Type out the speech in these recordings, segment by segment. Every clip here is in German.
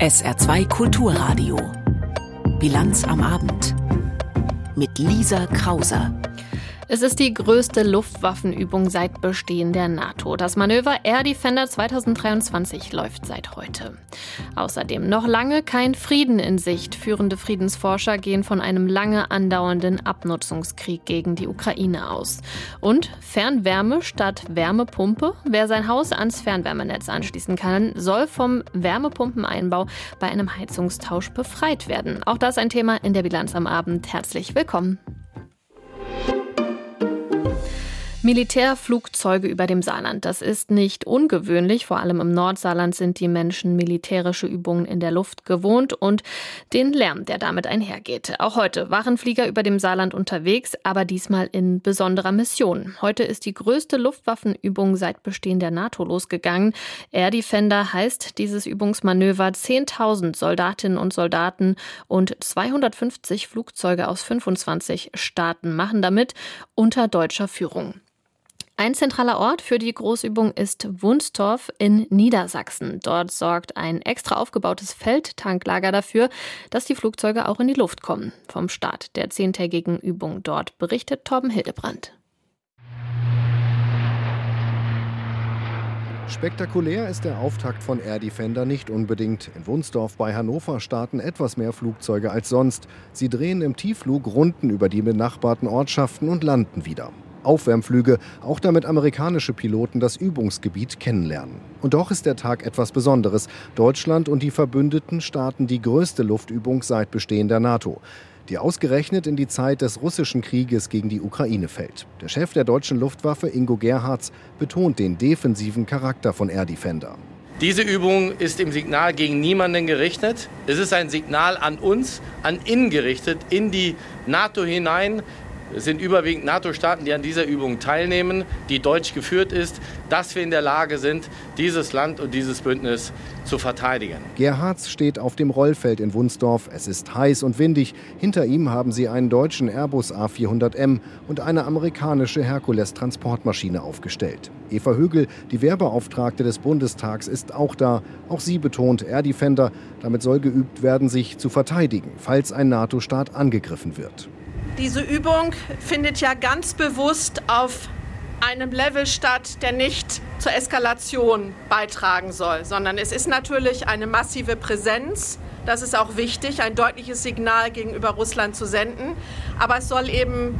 SR2 Kulturradio. Bilanz am Abend. Mit Lisa Krauser. Es ist die größte Luftwaffenübung seit Bestehen der NATO. Das Manöver Air Defender 2023 läuft seit heute. Außerdem noch lange kein Frieden in Sicht. Führende Friedensforscher gehen von einem lange andauernden Abnutzungskrieg gegen die Ukraine aus. Und Fernwärme statt Wärmepumpe. Wer sein Haus ans Fernwärmenetz anschließen kann, soll vom Wärmepumpeneinbau bei einem Heizungstausch befreit werden. Auch das ein Thema in der Bilanz am Abend. Herzlich willkommen. Militärflugzeuge über dem Saarland. Das ist nicht ungewöhnlich. Vor allem im Nordsaarland sind die Menschen militärische Übungen in der Luft gewohnt und den Lärm, der damit einhergeht. Auch heute waren Flieger über dem Saarland unterwegs, aber diesmal in besonderer Mission. Heute ist die größte Luftwaffenübung seit Bestehen der NATO losgegangen. Air Defender heißt dieses Übungsmanöver. 10.000 Soldatinnen und Soldaten und 250 Flugzeuge aus 25 Staaten machen damit unter deutscher Führung. Ein zentraler Ort für die Großübung ist Wunstorf in Niedersachsen. Dort sorgt ein extra aufgebautes Feldtanklager dafür, dass die Flugzeuge auch in die Luft kommen. Vom Start der zehntägigen Übung dort berichtet Torben Hildebrand. Spektakulär ist der Auftakt von Air Defender nicht unbedingt. In Wunsdorf bei Hannover starten etwas mehr Flugzeuge als sonst. Sie drehen im Tiefflug Runden über die benachbarten Ortschaften und landen wieder. Aufwärmflüge, auch damit amerikanische Piloten das Übungsgebiet kennenlernen. Und doch ist der Tag etwas Besonderes. Deutschland und die Verbündeten starten die größte Luftübung seit Bestehen der NATO die ausgerechnet in die Zeit des russischen Krieges gegen die Ukraine fällt. Der Chef der deutschen Luftwaffe, Ingo Gerhards, betont den defensiven Charakter von Air Defender. Diese Übung ist im Signal gegen niemanden gerichtet. Es ist ein Signal an uns, an innen gerichtet, in die NATO hinein, es sind überwiegend NATO-Staaten, die an dieser Übung teilnehmen, die deutsch geführt ist, dass wir in der Lage sind, dieses Land und dieses Bündnis zu verteidigen. Gerhards steht auf dem Rollfeld in Wunsdorf. Es ist heiß und windig. Hinter ihm haben sie einen deutschen Airbus A400M und eine amerikanische Herkules-Transportmaschine aufgestellt. Eva Högel, die Wehrbeauftragte des Bundestags, ist auch da. Auch sie betont Air Defender. Damit soll geübt werden, sich zu verteidigen, falls ein NATO-Staat angegriffen wird. Diese Übung findet ja ganz bewusst auf einem Level statt, der nicht zur Eskalation beitragen soll, sondern es ist natürlich eine massive Präsenz. Das ist auch wichtig, ein deutliches Signal gegenüber Russland zu senden. Aber es soll eben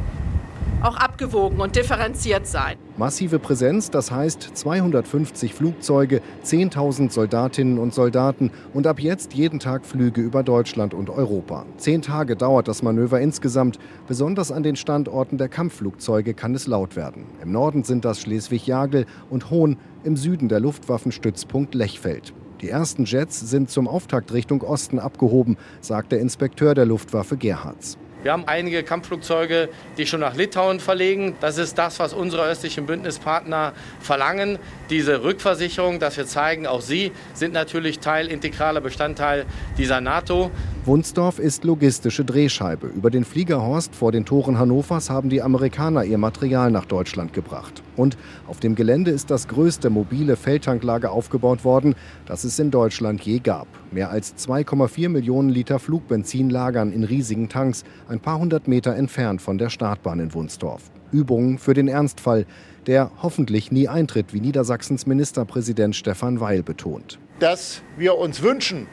auch abgewogen und differenziert sein. Massive Präsenz, das heißt 250 Flugzeuge, 10.000 Soldatinnen und Soldaten und ab jetzt jeden Tag Flüge über Deutschland und Europa. Zehn Tage dauert das Manöver insgesamt. Besonders an den Standorten der Kampfflugzeuge kann es laut werden. Im Norden sind das Schleswig-Jagel und Hohn, im Süden der Luftwaffenstützpunkt Lechfeld. Die ersten Jets sind zum Auftakt Richtung Osten abgehoben, sagt der Inspekteur der Luftwaffe Gerhards. Wir haben einige Kampfflugzeuge, die schon nach Litauen verlegen. Das ist das, was unsere östlichen Bündnispartner verlangen. Diese Rückversicherung, dass wir zeigen, auch sie sind natürlich Teil, integraler Bestandteil dieser NATO. Wunsdorf ist logistische Drehscheibe. Über den Fliegerhorst vor den Toren Hannovers haben die Amerikaner ihr Material nach Deutschland gebracht. Und auf dem Gelände ist das größte mobile Feldtanklager aufgebaut worden, das es in Deutschland je gab. Mehr als 2,4 Millionen Liter Flugbenzin lagern in riesigen Tanks, ein paar hundert Meter entfernt von der Startbahn in Wunsdorf. Übungen für den Ernstfall, der hoffentlich nie eintritt, wie Niedersachsens Ministerpräsident Stefan Weil betont. Dass wir uns wünschen,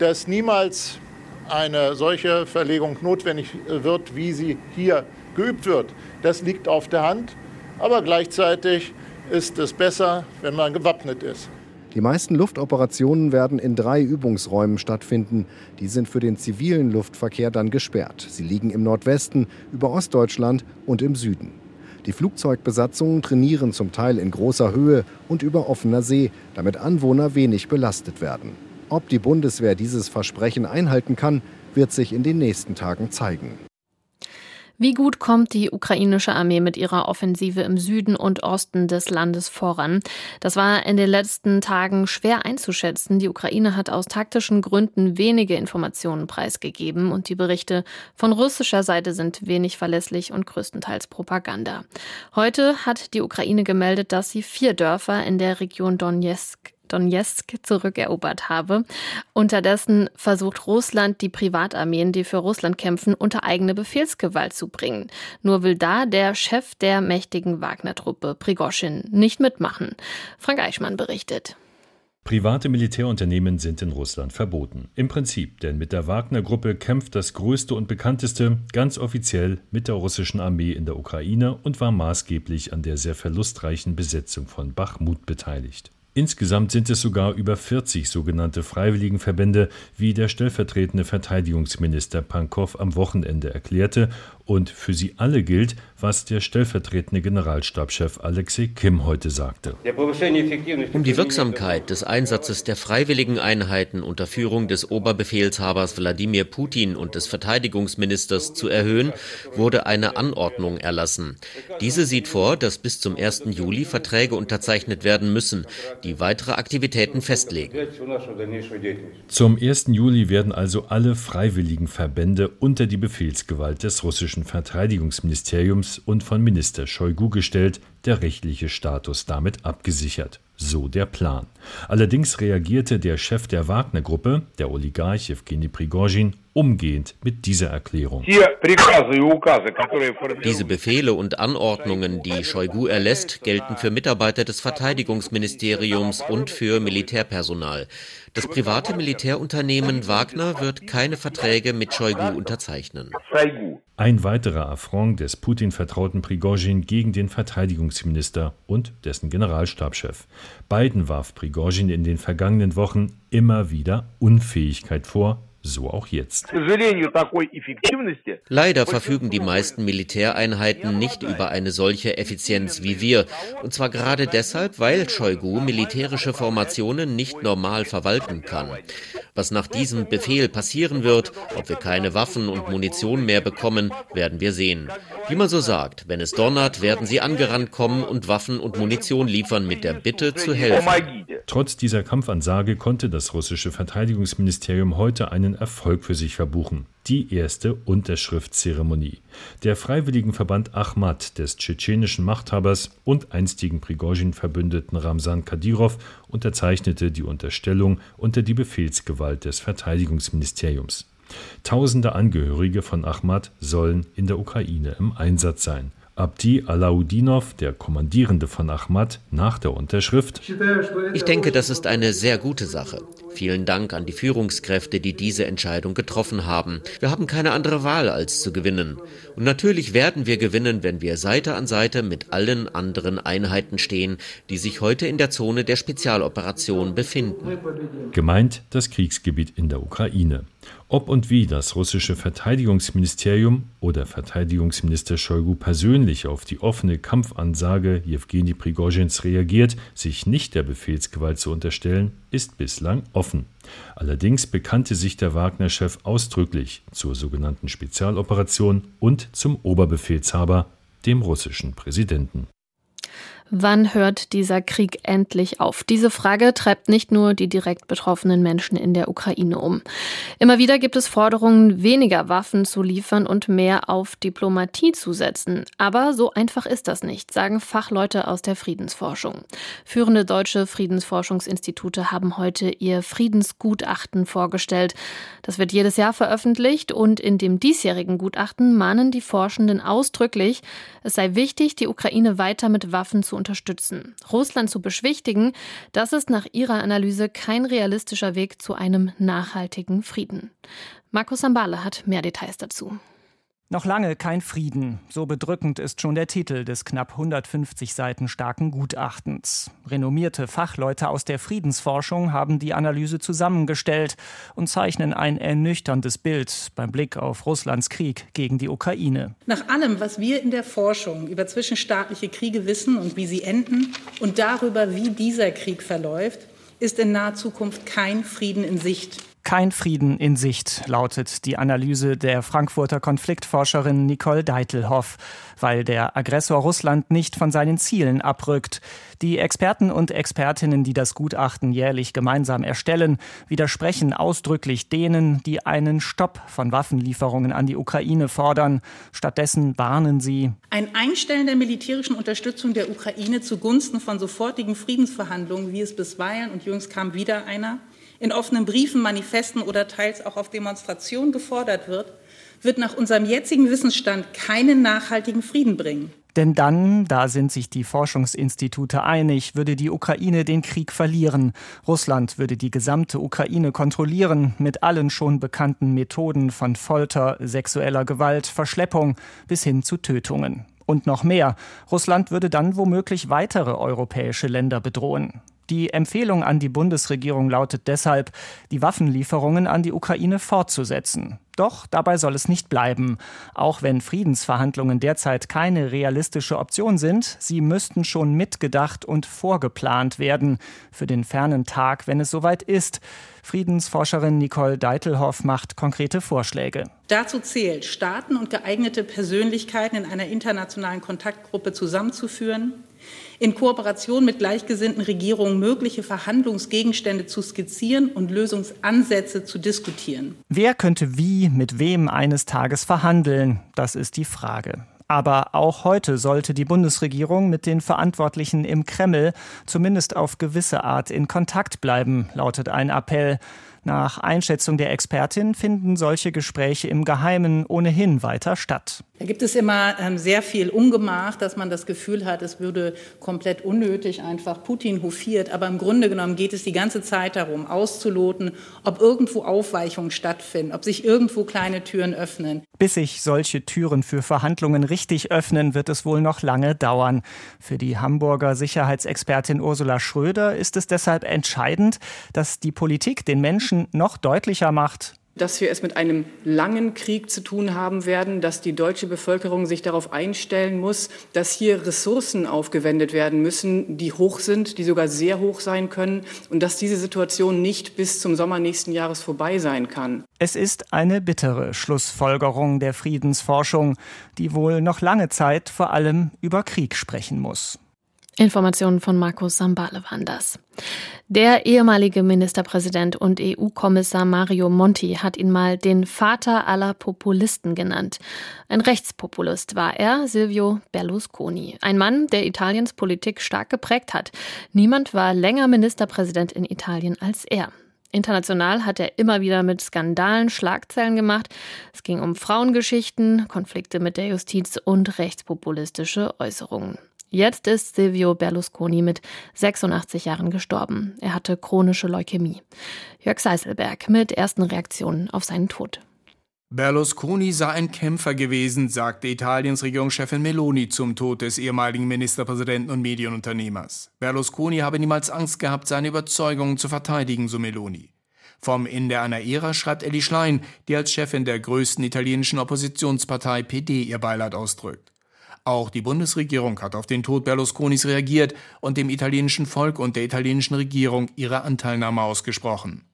dass niemals eine solche Verlegung notwendig wird, wie sie hier geübt wird. Das liegt auf der Hand, aber gleichzeitig ist es besser, wenn man gewappnet ist. Die meisten Luftoperationen werden in drei Übungsräumen stattfinden. Die sind für den zivilen Luftverkehr dann gesperrt. Sie liegen im Nordwesten, über Ostdeutschland und im Süden. Die Flugzeugbesatzungen trainieren zum Teil in großer Höhe und über offener See, damit Anwohner wenig belastet werden. Ob die Bundeswehr dieses Versprechen einhalten kann, wird sich in den nächsten Tagen zeigen. Wie gut kommt die ukrainische Armee mit ihrer Offensive im Süden und Osten des Landes voran? Das war in den letzten Tagen schwer einzuschätzen. Die Ukraine hat aus taktischen Gründen wenige Informationen preisgegeben und die Berichte von russischer Seite sind wenig verlässlich und größtenteils Propaganda. Heute hat die Ukraine gemeldet, dass sie vier Dörfer in der Region Donetsk Donetsk zurückerobert habe. Unterdessen versucht Russland, die Privatarmeen, die für Russland kämpfen, unter eigene Befehlsgewalt zu bringen. Nur will da der Chef der mächtigen Wagner-Truppe, Prigoschin, nicht mitmachen. Frank Eichmann berichtet. Private Militärunternehmen sind in Russland verboten. Im Prinzip, denn mit der Wagner-Gruppe kämpft das größte und bekannteste ganz offiziell mit der russischen Armee in der Ukraine und war maßgeblich an der sehr verlustreichen Besetzung von Bachmut beteiligt. Insgesamt sind es sogar über 40 sogenannte Freiwilligenverbände, wie der stellvertretende Verteidigungsminister Pankow am Wochenende erklärte, und für sie alle gilt, was der stellvertretende Generalstabschef Alexei Kim heute sagte. Um die Wirksamkeit des Einsatzes der freiwilligen Einheiten unter Führung des Oberbefehlshabers Wladimir Putin und des Verteidigungsministers zu erhöhen, wurde eine Anordnung erlassen. Diese sieht vor, dass bis zum 1. Juli Verträge unterzeichnet werden müssen, die weitere Aktivitäten festlegen. Zum 1. Juli werden also alle freiwilligen Verbände unter die Befehlsgewalt des russischen russischen Verteidigungsministeriums und von Minister Shoigu gestellt, der rechtliche Status damit abgesichert. So der Plan. Allerdings reagierte der Chef der Wagner-Gruppe, der Oligarch Evgeny Prigozhin, umgehend mit dieser Erklärung. Diese Befehle und Anordnungen, die Shoigu erlässt, gelten für Mitarbeiter des Verteidigungsministeriums und für Militärpersonal. Das private Militärunternehmen Wagner wird keine Verträge mit Shoigu unterzeichnen. Ein weiterer Affront des Putin-vertrauten Prigozhin gegen den Verteidigungsminister und dessen Generalstabschef. Beiden warf Prigozhin in den vergangenen Wochen immer wieder Unfähigkeit vor, so auch jetzt. Leider verfügen die meisten Militäreinheiten nicht über eine solche Effizienz wie wir. Und zwar gerade deshalb, weil Shoigu militärische Formationen nicht normal verwalten kann. Was nach diesem Befehl passieren wird, ob wir keine Waffen und Munition mehr bekommen, werden wir sehen. Wie man so sagt, wenn es donnert, werden sie angerannt kommen und Waffen und Munition liefern mit der Bitte zu helfen. Trotz dieser Kampfansage konnte das russische Verteidigungsministerium heute einen Erfolg für sich verbuchen. Die erste Unterschriftszeremonie. Der Freiwilligenverband Ahmad des tschetschenischen Machthabers und einstigen Prigozhin-Verbündeten Ramsan Kadyrov unterzeichnete die Unterstellung unter die Befehlsgewalt des Verteidigungsministeriums. Tausende Angehörige von Ahmad sollen in der Ukraine im Einsatz sein. Abdi Alaudinov, der Kommandierende von Ahmad, nach der Unterschrift. Ich denke, das ist eine sehr gute Sache. Vielen Dank an die Führungskräfte, die diese Entscheidung getroffen haben. Wir haben keine andere Wahl, als zu gewinnen. Und natürlich werden wir gewinnen, wenn wir Seite an Seite mit allen anderen Einheiten stehen, die sich heute in der Zone der Spezialoperation befinden. Gemeint das Kriegsgebiet in der Ukraine. Ob und wie das russische Verteidigungsministerium oder Verteidigungsminister Shoigu persönlich auf die offene Kampfansage Jewgeni Prigozhins reagiert, sich nicht der Befehlsgewalt zu unterstellen, ist bislang offen. Allerdings bekannte sich der Wagner-Chef ausdrücklich zur sogenannten Spezialoperation und zum Oberbefehlshaber, dem russischen Präsidenten. Wann hört dieser Krieg endlich auf? Diese Frage treibt nicht nur die direkt betroffenen Menschen in der Ukraine um. Immer wieder gibt es Forderungen, weniger Waffen zu liefern und mehr auf Diplomatie zu setzen. Aber so einfach ist das nicht, sagen Fachleute aus der Friedensforschung. Führende deutsche Friedensforschungsinstitute haben heute ihr Friedensgutachten vorgestellt. Das wird jedes Jahr veröffentlicht und in dem diesjährigen Gutachten mahnen die Forschenden ausdrücklich, es sei wichtig, die Ukraine weiter mit Waffen zu unterstützen. Russland zu beschwichtigen, das ist nach ihrer Analyse kein realistischer Weg zu einem nachhaltigen Frieden. Markus Sambale hat mehr Details dazu. Noch lange kein Frieden. So bedrückend ist schon der Titel des knapp 150 Seiten starken Gutachtens. Renommierte Fachleute aus der Friedensforschung haben die Analyse zusammengestellt und zeichnen ein ernüchterndes Bild beim Blick auf Russlands Krieg gegen die Ukraine. Nach allem, was wir in der Forschung über zwischenstaatliche Kriege wissen und wie sie enden und darüber, wie dieser Krieg verläuft, ist in naher Zukunft kein Frieden in Sicht. Kein Frieden in Sicht, lautet die Analyse der Frankfurter Konfliktforscherin Nicole Deitelhoff, weil der Aggressor Russland nicht von seinen Zielen abrückt. Die Experten und Expertinnen, die das Gutachten jährlich gemeinsam erstellen, widersprechen ausdrücklich denen, die einen Stopp von Waffenlieferungen an die Ukraine fordern. Stattdessen warnen sie. Ein Einstellen der militärischen Unterstützung der Ukraine zugunsten von sofortigen Friedensverhandlungen, wie es bisweilen und jüngst kam wieder einer, in offenen Briefen, Manifesten oder teils auch auf Demonstrationen gefordert wird, wird nach unserem jetzigen Wissensstand keinen nachhaltigen Frieden bringen. Denn dann, da sind sich die Forschungsinstitute einig, würde die Ukraine den Krieg verlieren. Russland würde die gesamte Ukraine kontrollieren, mit allen schon bekannten Methoden von Folter, sexueller Gewalt, Verschleppung bis hin zu Tötungen. Und noch mehr. Russland würde dann womöglich weitere europäische Länder bedrohen. Die Empfehlung an die Bundesregierung lautet deshalb, die Waffenlieferungen an die Ukraine fortzusetzen. Doch dabei soll es nicht bleiben. Auch wenn Friedensverhandlungen derzeit keine realistische Option sind, sie müssten schon mitgedacht und vorgeplant werden für den fernen Tag, wenn es soweit ist. Friedensforscherin Nicole Deitelhoff macht konkrete Vorschläge. Dazu zählt, Staaten und geeignete Persönlichkeiten in einer internationalen Kontaktgruppe zusammenzuführen, in Kooperation mit gleichgesinnten Regierungen mögliche Verhandlungsgegenstände zu skizzieren und Lösungsansätze zu diskutieren. Wer könnte wie mit wem eines Tages verhandeln? Das ist die Frage. Aber auch heute sollte die Bundesregierung mit den Verantwortlichen im Kreml zumindest auf gewisse Art in Kontakt bleiben, lautet ein Appell. Nach Einschätzung der Expertin finden solche Gespräche im Geheimen ohnehin weiter statt. Da gibt es immer ähm, sehr viel Ungemach, dass man das Gefühl hat, es würde komplett unnötig einfach Putin hofiert. Aber im Grunde genommen geht es die ganze Zeit darum, auszuloten, ob irgendwo Aufweichungen stattfinden, ob sich irgendwo kleine Türen öffnen. Bis sich solche Türen für Verhandlungen richtig öffnen, wird es wohl noch lange dauern. Für die Hamburger Sicherheitsexpertin Ursula Schröder ist es deshalb entscheidend, dass die Politik den Menschen noch deutlicher macht, dass wir es mit einem langen Krieg zu tun haben werden, dass die deutsche Bevölkerung sich darauf einstellen muss, dass hier Ressourcen aufgewendet werden müssen, die hoch sind, die sogar sehr hoch sein können und dass diese Situation nicht bis zum Sommer nächsten Jahres vorbei sein kann. Es ist eine bittere Schlussfolgerung der Friedensforschung, die wohl noch lange Zeit vor allem über Krieg sprechen muss. Informationen von Markus Sambale waren das. Der ehemalige Ministerpräsident und EU-Kommissar Mario Monti hat ihn mal den Vater aller Populisten genannt. Ein Rechtspopulist war er, Silvio Berlusconi. Ein Mann, der Italiens Politik stark geprägt hat. Niemand war länger Ministerpräsident in Italien als er. International hat er immer wieder mit Skandalen Schlagzeilen gemacht. Es ging um Frauengeschichten, Konflikte mit der Justiz und rechtspopulistische Äußerungen. Jetzt ist Silvio Berlusconi mit 86 Jahren gestorben. Er hatte chronische Leukämie. Jörg Seiselberg mit ersten Reaktionen auf seinen Tod. Berlusconi sei ein Kämpfer gewesen, sagte Italiens Regierungschefin Meloni zum Tod des ehemaligen Ministerpräsidenten und Medienunternehmers. Berlusconi habe niemals Angst gehabt, seine Überzeugungen zu verteidigen, so Meloni. Vom Ende einer Ära schreibt Elli Schlein, die als Chefin der größten italienischen Oppositionspartei PD ihr Beileid ausdrückt. Auch die Bundesregierung hat auf den Tod Berlusconis reagiert und dem italienischen Volk und der italienischen Regierung ihre Anteilnahme ausgesprochen.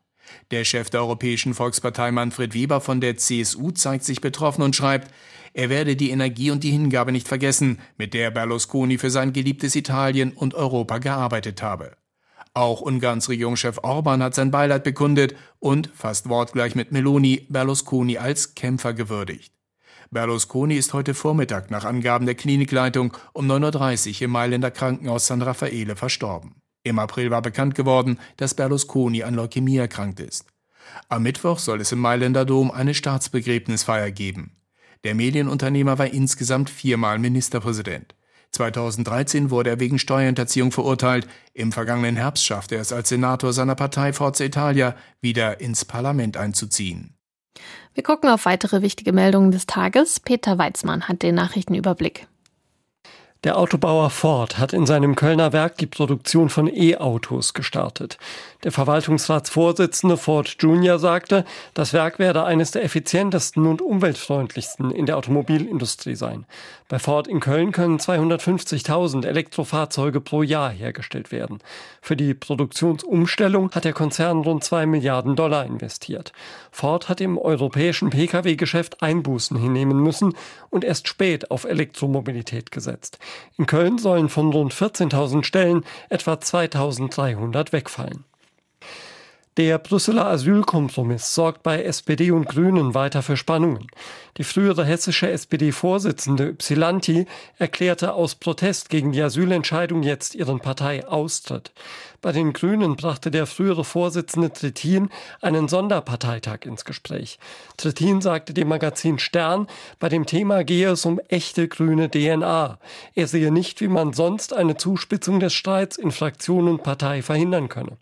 Der Chef der Europäischen Volkspartei Manfred Weber von der CSU zeigt sich betroffen und schreibt, er werde die Energie und die Hingabe nicht vergessen, mit der Berlusconi für sein geliebtes Italien und Europa gearbeitet habe. Auch Ungarns Regierungschef Orban hat sein Beileid bekundet und, fast wortgleich mit Meloni, Berlusconi als Kämpfer gewürdigt. Berlusconi ist heute Vormittag nach Angaben der Klinikleitung um 9.30 Uhr im Mailänder Krankenhaus San Raffaele verstorben. Im April war bekannt geworden, dass Berlusconi an Leukämie erkrankt ist. Am Mittwoch soll es im Mailänder Dom eine Staatsbegräbnisfeier geben. Der Medienunternehmer war insgesamt viermal Ministerpräsident. 2013 wurde er wegen Steuerhinterziehung verurteilt. Im vergangenen Herbst schaffte er es als Senator seiner Partei Forza Italia wieder ins Parlament einzuziehen. Wir gucken auf weitere wichtige Meldungen des Tages. Peter Weizmann hat den Nachrichtenüberblick. Der Autobauer Ford hat in seinem Kölner Werk die Produktion von E-Autos gestartet. Der Verwaltungsratsvorsitzende Ford Jr. sagte, das Werk werde eines der effizientesten und umweltfreundlichsten in der Automobilindustrie sein. Bei Ford in Köln können 250.000 Elektrofahrzeuge pro Jahr hergestellt werden. Für die Produktionsumstellung hat der Konzern rund 2 Milliarden Dollar investiert. Ford hat im europäischen Pkw-Geschäft Einbußen hinnehmen müssen und erst spät auf Elektromobilität gesetzt. In Köln sollen von rund 14.000 Stellen etwa 2.300 wegfallen. Der Brüsseler Asylkompromiss sorgt bei SPD und Grünen weiter für Spannungen. Die frühere hessische SPD-Vorsitzende Ypsilanti erklärte aus Protest gegen die Asylentscheidung jetzt ihren Parteiaustritt. Bei den Grünen brachte der frühere Vorsitzende Trittin einen Sonderparteitag ins Gespräch. Trittin sagte dem Magazin Stern, bei dem Thema gehe es um echte grüne DNA. Er sehe nicht, wie man sonst eine Zuspitzung des Streits in Fraktion und Partei verhindern könne.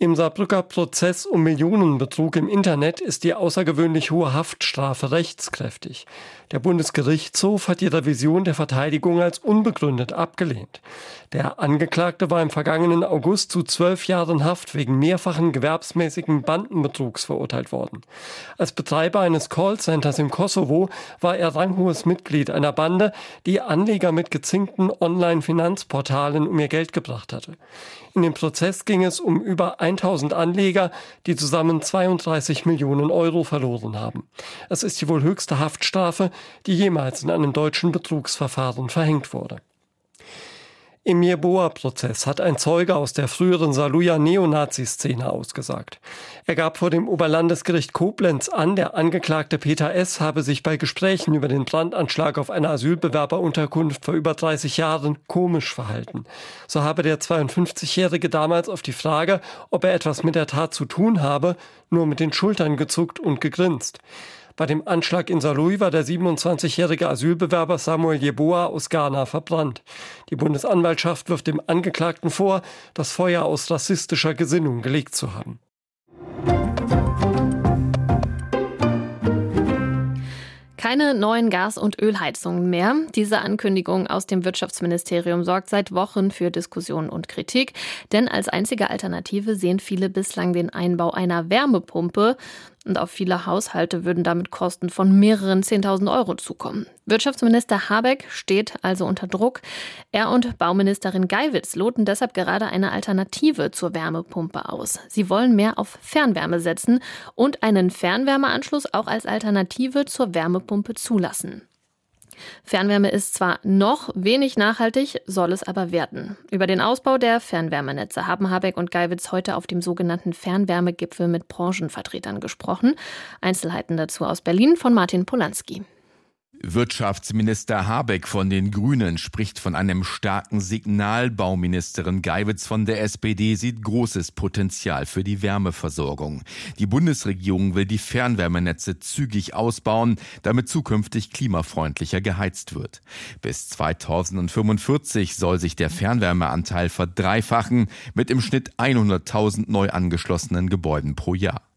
Im Saarbrücker Prozess um Millionenbetrug im Internet ist die außergewöhnlich hohe Haftstrafe rechtskräftig. Der Bundesgerichtshof hat die Revision der Verteidigung als unbegründet abgelehnt. Der Angeklagte war im vergangenen August zu zwölf Jahren Haft wegen mehrfachen gewerbsmäßigen Bandenbetrugs verurteilt worden. Als Betreiber eines Callcenters im Kosovo war er ranghohes Mitglied einer Bande, die Anleger mit gezinkten Online-Finanzportalen um ihr Geld gebracht hatte. In dem Prozess ging es um über 1000 Anleger, die zusammen 32 Millionen Euro verloren haben. Es ist die wohl höchste Haftstrafe, die jemals in einem deutschen Betrugsverfahren verhängt wurde. Im Jeboa-Prozess hat ein Zeuge aus der früheren Saluja Neonazi-Szene ausgesagt. Er gab vor dem Oberlandesgericht Koblenz an, der Angeklagte Peter S. habe sich bei Gesprächen über den Brandanschlag auf einer Asylbewerberunterkunft vor über 30 Jahren komisch verhalten. So habe der 52-Jährige damals auf die Frage, ob er etwas mit der Tat zu tun habe, nur mit den Schultern gezuckt und gegrinst. Bei dem Anschlag in Saarlouis war der 27-jährige Asylbewerber Samuel Jeboa aus Ghana verbrannt. Die Bundesanwaltschaft wirft dem Angeklagten vor, das Feuer aus rassistischer Gesinnung gelegt zu haben. Keine neuen Gas- und Ölheizungen mehr. Diese Ankündigung aus dem Wirtschaftsministerium sorgt seit Wochen für Diskussionen und Kritik. Denn als einzige Alternative sehen viele bislang den Einbau einer Wärmepumpe und auf viele Haushalte würden damit Kosten von mehreren 10.000 Euro zukommen. Wirtschaftsminister Habeck steht also unter Druck. Er und Bauministerin Geiwitz loten deshalb gerade eine Alternative zur Wärmepumpe aus. Sie wollen mehr auf Fernwärme setzen und einen Fernwärmeanschluss auch als Alternative zur Wärmepumpe zulassen. Fernwärme ist zwar noch wenig nachhaltig, soll es aber werden. Über den Ausbau der Fernwärmenetze haben Habeck und Geiwitz heute auf dem sogenannten Fernwärmegipfel mit Branchenvertretern gesprochen. Einzelheiten dazu aus Berlin von Martin Polanski. Wirtschaftsminister Habeck von den Grünen spricht von einem starken Signal. Bauministerin Geiwitz von der SPD sieht großes Potenzial für die Wärmeversorgung. Die Bundesregierung will die Fernwärmenetze zügig ausbauen, damit zukünftig klimafreundlicher geheizt wird. Bis 2045 soll sich der Fernwärmeanteil verdreifachen, mit im Schnitt 100.000 neu angeschlossenen Gebäuden pro Jahr.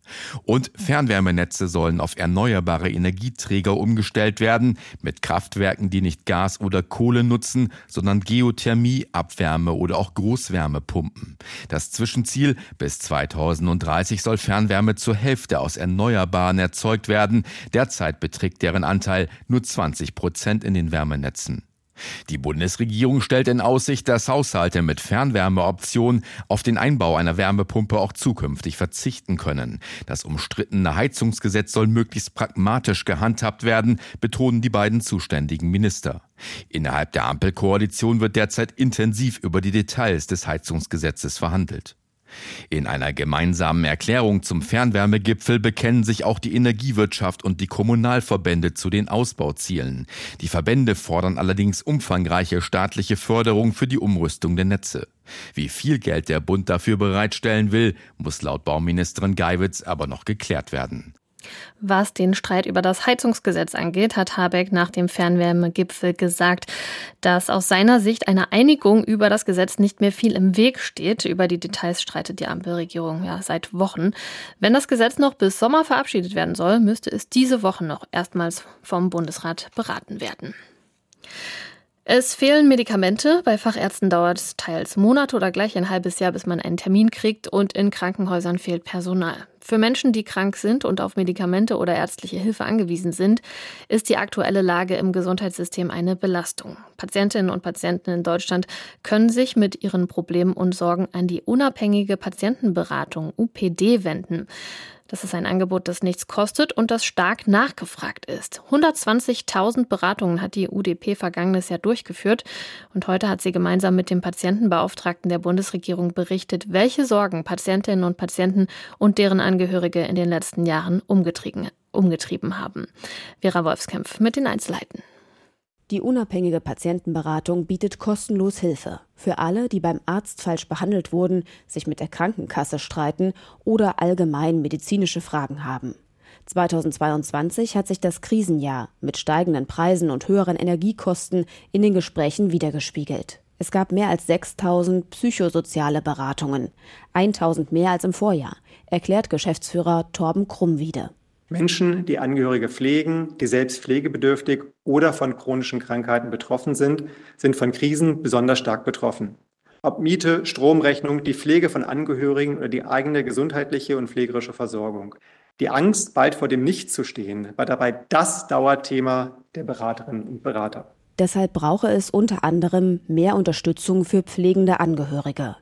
Und Fernwärmenetze sollen auf erneuerbare Energieträger umgestellt werden, mit Kraftwerken, die nicht Gas oder Kohle nutzen, sondern Geothermie, Abwärme oder auch Großwärmepumpen. Das Zwischenziel bis 2030 soll Fernwärme zur Hälfte aus Erneuerbaren erzeugt werden. Derzeit beträgt deren Anteil nur 20 Prozent in den Wärmenetzen. Die Bundesregierung stellt in Aussicht, dass Haushalte mit Fernwärmeoption auf den Einbau einer Wärmepumpe auch zukünftig verzichten können. Das umstrittene Heizungsgesetz soll möglichst pragmatisch gehandhabt werden, betonen die beiden zuständigen Minister. Innerhalb der Ampelkoalition wird derzeit intensiv über die Details des Heizungsgesetzes verhandelt. In einer gemeinsamen Erklärung zum Fernwärmegipfel bekennen sich auch die Energiewirtschaft und die Kommunalverbände zu den Ausbauzielen. Die Verbände fordern allerdings umfangreiche staatliche Förderung für die Umrüstung der Netze. Wie viel Geld der Bund dafür bereitstellen will, muss laut Bauministerin Geiwitz aber noch geklärt werden. Was den Streit über das Heizungsgesetz angeht, hat Habeck nach dem Fernwärmegipfel gesagt, dass aus seiner Sicht eine Einigung über das Gesetz nicht mehr viel im Weg steht. Über die Details streitet die Ampelregierung ja seit Wochen. Wenn das Gesetz noch bis Sommer verabschiedet werden soll, müsste es diese Woche noch erstmals vom Bundesrat beraten werden. Es fehlen Medikamente. Bei Fachärzten dauert es teils Monate oder gleich ein halbes Jahr, bis man einen Termin kriegt. Und in Krankenhäusern fehlt Personal. Für Menschen, die krank sind und auf Medikamente oder ärztliche Hilfe angewiesen sind, ist die aktuelle Lage im Gesundheitssystem eine Belastung. Patientinnen und Patienten in Deutschland können sich mit ihren Problemen und Sorgen an die unabhängige Patientenberatung UPD wenden. Das ist ein Angebot, das nichts kostet und das stark nachgefragt ist. 120.000 Beratungen hat die UDP vergangenes Jahr durchgeführt und heute hat sie gemeinsam mit dem Patientenbeauftragten der Bundesregierung berichtet, welche Sorgen Patientinnen und Patienten und deren Angehörige in den letzten Jahren umgetrieben, umgetrieben haben. Vera Wolfskämpf mit den Einzelheiten. Die unabhängige Patientenberatung bietet kostenlos Hilfe für alle, die beim Arzt falsch behandelt wurden, sich mit der Krankenkasse streiten oder allgemein medizinische Fragen haben. 2022 hat sich das Krisenjahr mit steigenden Preisen und höheren Energiekosten in den Gesprächen wiedergespiegelt. Es gab mehr als 6000 psychosoziale Beratungen, 1000 mehr als im Vorjahr, erklärt Geschäftsführer Torben Krummwiede. Menschen, die Angehörige pflegen, die selbst pflegebedürftig oder von chronischen Krankheiten betroffen sind, sind von Krisen besonders stark betroffen. Ob Miete, Stromrechnung, die Pflege von Angehörigen oder die eigene gesundheitliche und pflegerische Versorgung. Die Angst, bald vor dem Nichts zu stehen, war dabei das Dauerthema der Beraterinnen und Berater. Deshalb brauche es unter anderem mehr Unterstützung für pflegende Angehörige.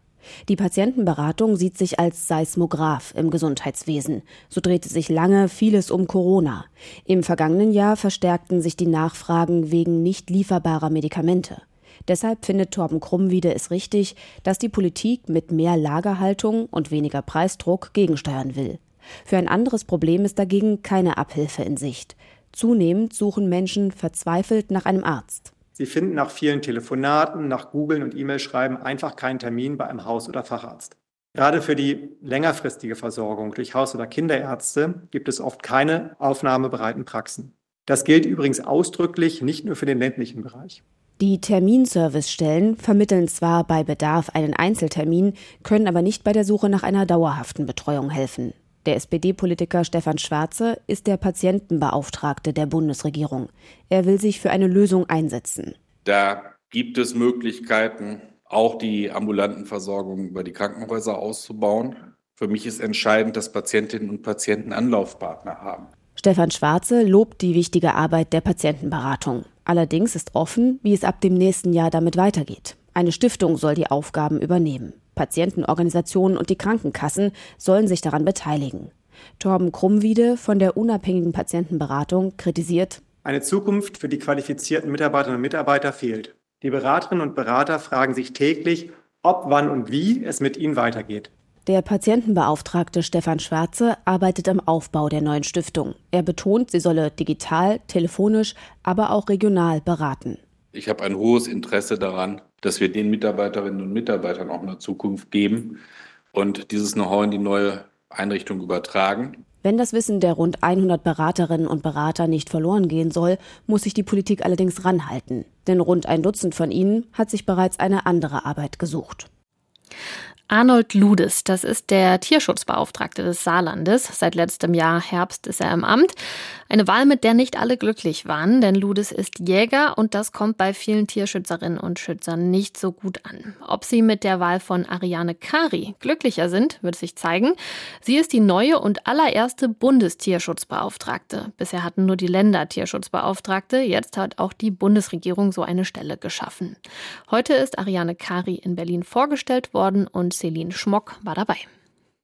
Die Patientenberatung sieht sich als Seismograph im Gesundheitswesen. So drehte sich lange vieles um Corona. Im vergangenen Jahr verstärkten sich die Nachfragen wegen nicht lieferbarer Medikamente. Deshalb findet Torben Krummwiede es richtig, dass die Politik mit mehr Lagerhaltung und weniger Preisdruck gegensteuern will. Für ein anderes Problem ist dagegen keine Abhilfe in Sicht. Zunehmend suchen Menschen verzweifelt nach einem Arzt. Sie finden nach vielen Telefonaten, nach Googlen und E-Mail-Schreiben einfach keinen Termin bei einem Haus- oder Facharzt. Gerade für die längerfristige Versorgung durch Haus- oder Kinderärzte gibt es oft keine aufnahmebereiten Praxen. Das gilt übrigens ausdrücklich nicht nur für den ländlichen Bereich. Die Terminservicestellen vermitteln zwar bei Bedarf einen Einzeltermin, können aber nicht bei der Suche nach einer dauerhaften Betreuung helfen. Der SPD-Politiker Stefan Schwarze ist der Patientenbeauftragte der Bundesregierung. Er will sich für eine Lösung einsetzen. Da gibt es Möglichkeiten, auch die ambulanten Versorgung über die Krankenhäuser auszubauen. Für mich ist entscheidend, dass Patientinnen und Patienten Anlaufpartner haben. Stefan Schwarze lobt die wichtige Arbeit der Patientenberatung. Allerdings ist offen, wie es ab dem nächsten Jahr damit weitergeht. Eine Stiftung soll die Aufgaben übernehmen. Patientenorganisationen und die Krankenkassen sollen sich daran beteiligen. Torben Krummwiede von der unabhängigen Patientenberatung kritisiert, eine Zukunft für die qualifizierten Mitarbeiterinnen und Mitarbeiter fehlt. Die Beraterinnen und Berater fragen sich täglich, ob, wann und wie es mit ihnen weitergeht. Der Patientenbeauftragte Stefan Schwarze arbeitet am Aufbau der neuen Stiftung. Er betont, sie solle digital, telefonisch, aber auch regional beraten. Ich habe ein hohes Interesse daran, dass wir den Mitarbeiterinnen und Mitarbeitern auch eine Zukunft geben und dieses Know-how in die neue Einrichtung übertragen. Wenn das Wissen der rund 100 Beraterinnen und Berater nicht verloren gehen soll, muss sich die Politik allerdings ranhalten. Denn rund ein Dutzend von ihnen hat sich bereits eine andere Arbeit gesucht. Arnold Ludes, das ist der Tierschutzbeauftragte des Saarlandes. Seit letztem Jahr Herbst ist er im Amt. Eine Wahl, mit der nicht alle glücklich waren, denn Ludes ist Jäger und das kommt bei vielen Tierschützerinnen und Schützern nicht so gut an. Ob sie mit der Wahl von Ariane Kari glücklicher sind, wird sich zeigen. Sie ist die neue und allererste Bundestierschutzbeauftragte. Bisher hatten nur die Länder Tierschutzbeauftragte, jetzt hat auch die Bundesregierung so eine Stelle geschaffen. Heute ist Ariane Kari in Berlin vorgestellt worden und Celine Schmock war dabei.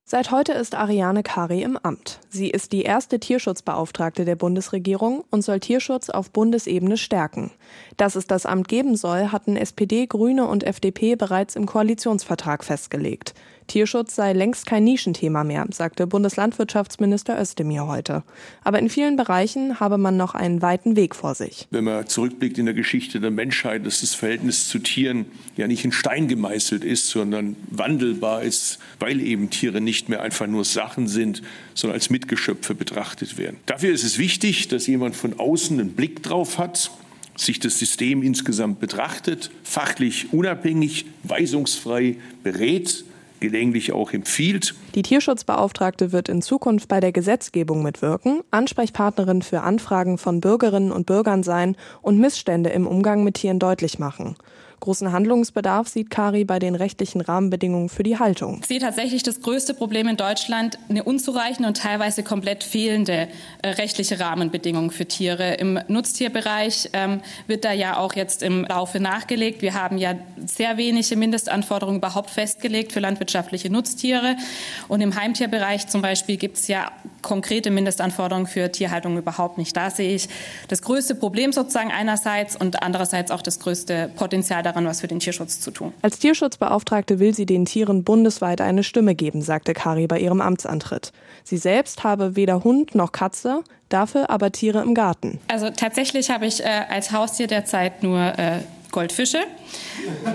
Seit heute ist Ariane Kari im Amt. Sie ist die erste Tierschutzbeauftragte der Bundesregierung und soll Tierschutz auf Bundesebene stärken. Dass es das Amt geben soll, hatten SPD, Grüne und FDP bereits im Koalitionsvertrag festgelegt. Tierschutz sei längst kein Nischenthema mehr, sagte Bundeslandwirtschaftsminister Özdemir heute. Aber in vielen Bereichen habe man noch einen weiten Weg vor sich. Wenn man zurückblickt in der Geschichte der Menschheit, dass das Verhältnis zu Tieren ja nicht in Stein gemeißelt ist, sondern wandelbar ist, weil eben Tiere nicht mehr einfach nur Sachen sind, sondern als Mitgeschöpfe betrachtet werden. Dafür ist es wichtig, dass jemand von außen einen Blick drauf hat, sich das System insgesamt betrachtet, fachlich unabhängig, weisungsfrei berät gelegentlich auch empfiehlt. Die Tierschutzbeauftragte wird in Zukunft bei der Gesetzgebung mitwirken, Ansprechpartnerin für Anfragen von Bürgerinnen und Bürgern sein und Missstände im Umgang mit Tieren deutlich machen. Großen Handlungsbedarf sieht Kari bei den rechtlichen Rahmenbedingungen für die Haltung. Ich sehe tatsächlich das größte Problem in Deutschland eine unzureichende und teilweise komplett fehlende äh, rechtliche Rahmenbedingungen für Tiere. Im Nutztierbereich ähm, wird da ja auch jetzt im Laufe nachgelegt. Wir haben ja sehr wenige Mindestanforderungen überhaupt festgelegt für landwirtschaftliche Nutztiere. Und im Heimtierbereich zum Beispiel gibt es ja konkrete Mindestanforderungen für Tierhaltung überhaupt nicht. Da sehe ich das größte Problem sozusagen einerseits und andererseits auch das größte Potenzial daran, was für den Tierschutz zu tun. Als Tierschutzbeauftragte will sie den Tieren bundesweit eine Stimme geben, sagte Kari bei ihrem Amtsantritt. Sie selbst habe weder Hund noch Katze, dafür aber Tiere im Garten. Also tatsächlich habe ich äh, als Haustier derzeit nur äh, Goldfische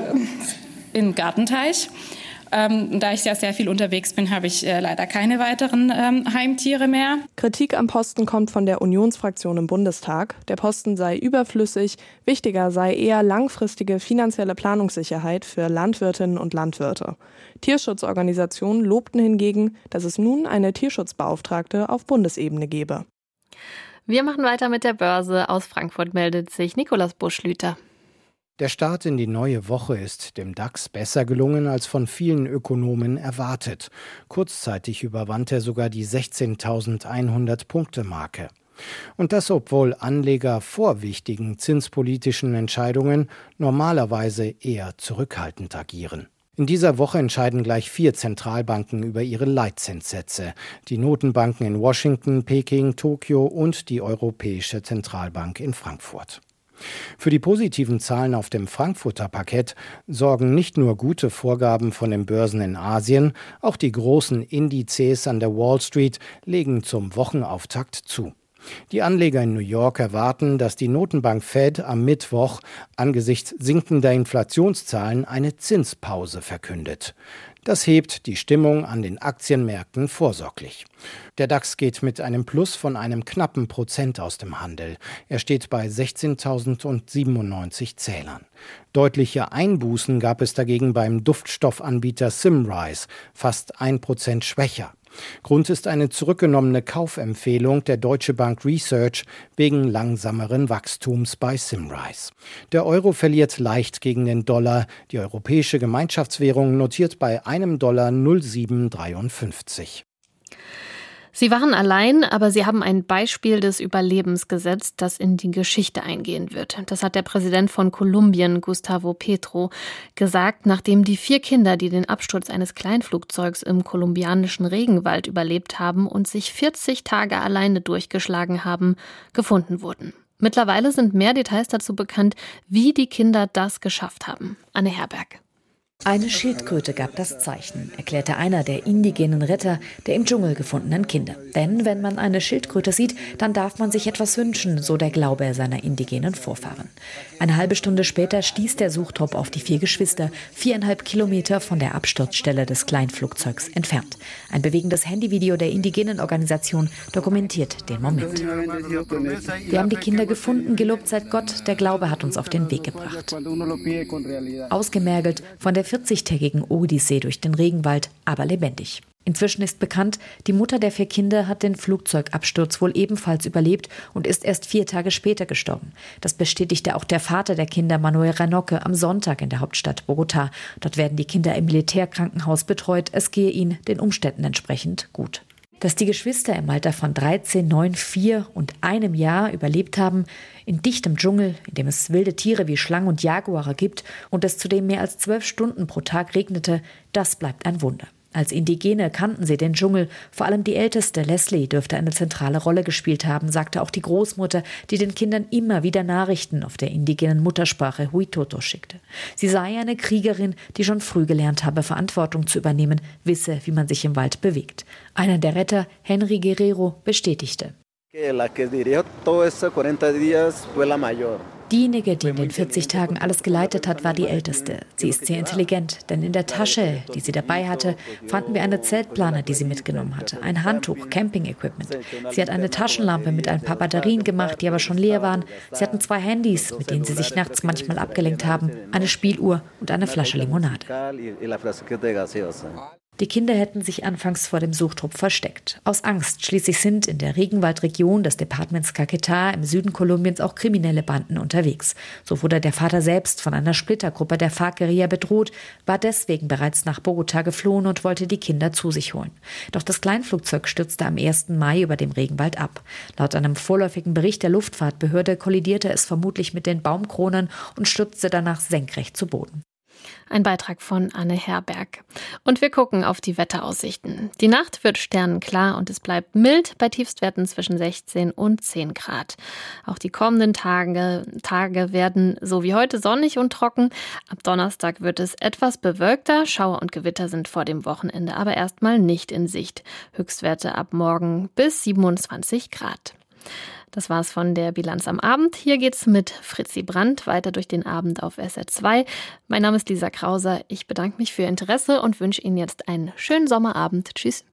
im Gartenteich. Ähm, da ich ja sehr viel unterwegs bin, habe ich äh, leider keine weiteren ähm, Heimtiere mehr. Kritik am Posten kommt von der Unionsfraktion im Bundestag. Der Posten sei überflüssig. Wichtiger sei eher langfristige finanzielle Planungssicherheit für Landwirtinnen und Landwirte. Tierschutzorganisationen lobten hingegen, dass es nun eine Tierschutzbeauftragte auf Bundesebene gebe. Wir machen weiter mit der Börse. Aus Frankfurt meldet sich Nikolaus Buschlüter. Der Start in die neue Woche ist dem DAX besser gelungen als von vielen Ökonomen erwartet. Kurzzeitig überwand er sogar die 16.100 Punkte Marke. Und das obwohl Anleger vor wichtigen zinspolitischen Entscheidungen normalerweise eher zurückhaltend agieren. In dieser Woche entscheiden gleich vier Zentralbanken über ihre Leitzinssätze. Die Notenbanken in Washington, Peking, Tokio und die Europäische Zentralbank in Frankfurt. Für die positiven Zahlen auf dem Frankfurter Parkett sorgen nicht nur gute Vorgaben von den Börsen in Asien, auch die großen Indizes an der Wall Street legen zum Wochenauftakt zu. Die Anleger in New York erwarten, dass die Notenbank Fed am Mittwoch angesichts sinkender Inflationszahlen eine Zinspause verkündet. Das hebt die Stimmung an den Aktienmärkten vorsorglich. Der DAX geht mit einem Plus von einem knappen Prozent aus dem Handel. Er steht bei 16.097 Zählern. Deutliche Einbußen gab es dagegen beim Duftstoffanbieter Simrise, fast ein Prozent schwächer. Grund ist eine zurückgenommene Kaufempfehlung der Deutsche Bank Research wegen langsameren Wachstums bei Simrise. Der Euro verliert leicht gegen den Dollar. Die europäische Gemeinschaftswährung notiert bei einem Dollar 0,753. Sie waren allein, aber sie haben ein Beispiel des Überlebens gesetzt, das in die Geschichte eingehen wird. Das hat der Präsident von Kolumbien, Gustavo Petro, gesagt, nachdem die vier Kinder, die den Absturz eines Kleinflugzeugs im kolumbianischen Regenwald überlebt haben und sich 40 Tage alleine durchgeschlagen haben, gefunden wurden. Mittlerweile sind mehr Details dazu bekannt, wie die Kinder das geschafft haben. Anne Herberg. Eine Schildkröte gab das Zeichen, erklärte einer der indigenen Retter der im Dschungel gefundenen Kinder. Denn wenn man eine Schildkröte sieht, dann darf man sich etwas wünschen, so der Glaube seiner indigenen Vorfahren. Eine halbe Stunde später stieß der Suchtrupp auf die vier Geschwister, viereinhalb Kilometer von der Absturzstelle des Kleinflugzeugs entfernt. Ein bewegendes Handyvideo der indigenen Organisation dokumentiert den Moment. Wir haben die Kinder gefunden, gelobt seit Gott, der Glaube hat uns auf den Weg gebracht. Ausgemergelt von der 40-tägigen Odyssee durch den Regenwald, aber lebendig. Inzwischen ist bekannt, die Mutter der vier Kinder hat den Flugzeugabsturz wohl ebenfalls überlebt und ist erst vier Tage später gestorben. Das bestätigte auch der Vater der Kinder, Manuel Ranocke, am Sonntag in der Hauptstadt Bogota. Dort werden die Kinder im Militärkrankenhaus betreut. Es gehe ihnen den Umständen entsprechend gut. Dass die Geschwister im Alter von 13, 9, 4 und einem Jahr überlebt haben, in dichtem Dschungel, in dem es wilde Tiere wie Schlangen und Jaguare gibt und es zudem mehr als zwölf Stunden pro Tag regnete, das bleibt ein Wunder. Als Indigene kannten sie den Dschungel. Vor allem die älteste, Leslie, dürfte eine zentrale Rolle gespielt haben, sagte auch die Großmutter, die den Kindern immer wieder Nachrichten auf der indigenen Muttersprache Huitoto schickte. Sie sei eine Kriegerin, die schon früh gelernt habe, Verantwortung zu übernehmen, wisse, wie man sich im Wald bewegt. Einer der Retter, Henry Guerrero, bestätigte. Diejenige, die in den 40 Tagen alles geleitet hat, war die Älteste. Sie ist sehr intelligent, denn in der Tasche, die sie dabei hatte, fanden wir eine Zeltplane, die sie mitgenommen hatte, ein Handtuch, Camping-Equipment. Sie hat eine Taschenlampe mit ein paar Batterien gemacht, die aber schon leer waren. Sie hatten zwei Handys, mit denen sie sich nachts manchmal abgelenkt haben, eine Spieluhr und eine Flasche Limonade. Die Kinder hätten sich anfangs vor dem Suchtrupp versteckt. Aus Angst. Schließlich sind in der Regenwaldregion des Departements Caquetá im Süden Kolumbiens auch kriminelle Banden unterwegs. So wurde der Vater selbst von einer Splittergruppe der FARC-Guerilla bedroht, war deswegen bereits nach Bogotá geflohen und wollte die Kinder zu sich holen. Doch das Kleinflugzeug stürzte am 1. Mai über dem Regenwald ab. Laut einem vorläufigen Bericht der Luftfahrtbehörde kollidierte es vermutlich mit den Baumkronen und stürzte danach senkrecht zu Boden. Ein Beitrag von Anne Herberg. Und wir gucken auf die Wetteraussichten. Die Nacht wird sternenklar und es bleibt mild bei Tiefstwerten zwischen 16 und 10 Grad. Auch die kommenden Tage, Tage werden so wie heute sonnig und trocken. Ab Donnerstag wird es etwas bewölkter. Schauer und Gewitter sind vor dem Wochenende aber erstmal nicht in Sicht. Höchstwerte ab morgen bis 27 Grad. Das war's von der Bilanz am Abend. Hier geht's mit Fritzi Brandt weiter durch den Abend auf SR2. Mein Name ist Lisa Krauser. Ich bedanke mich für Ihr Interesse und wünsche Ihnen jetzt einen schönen Sommerabend. Tschüss.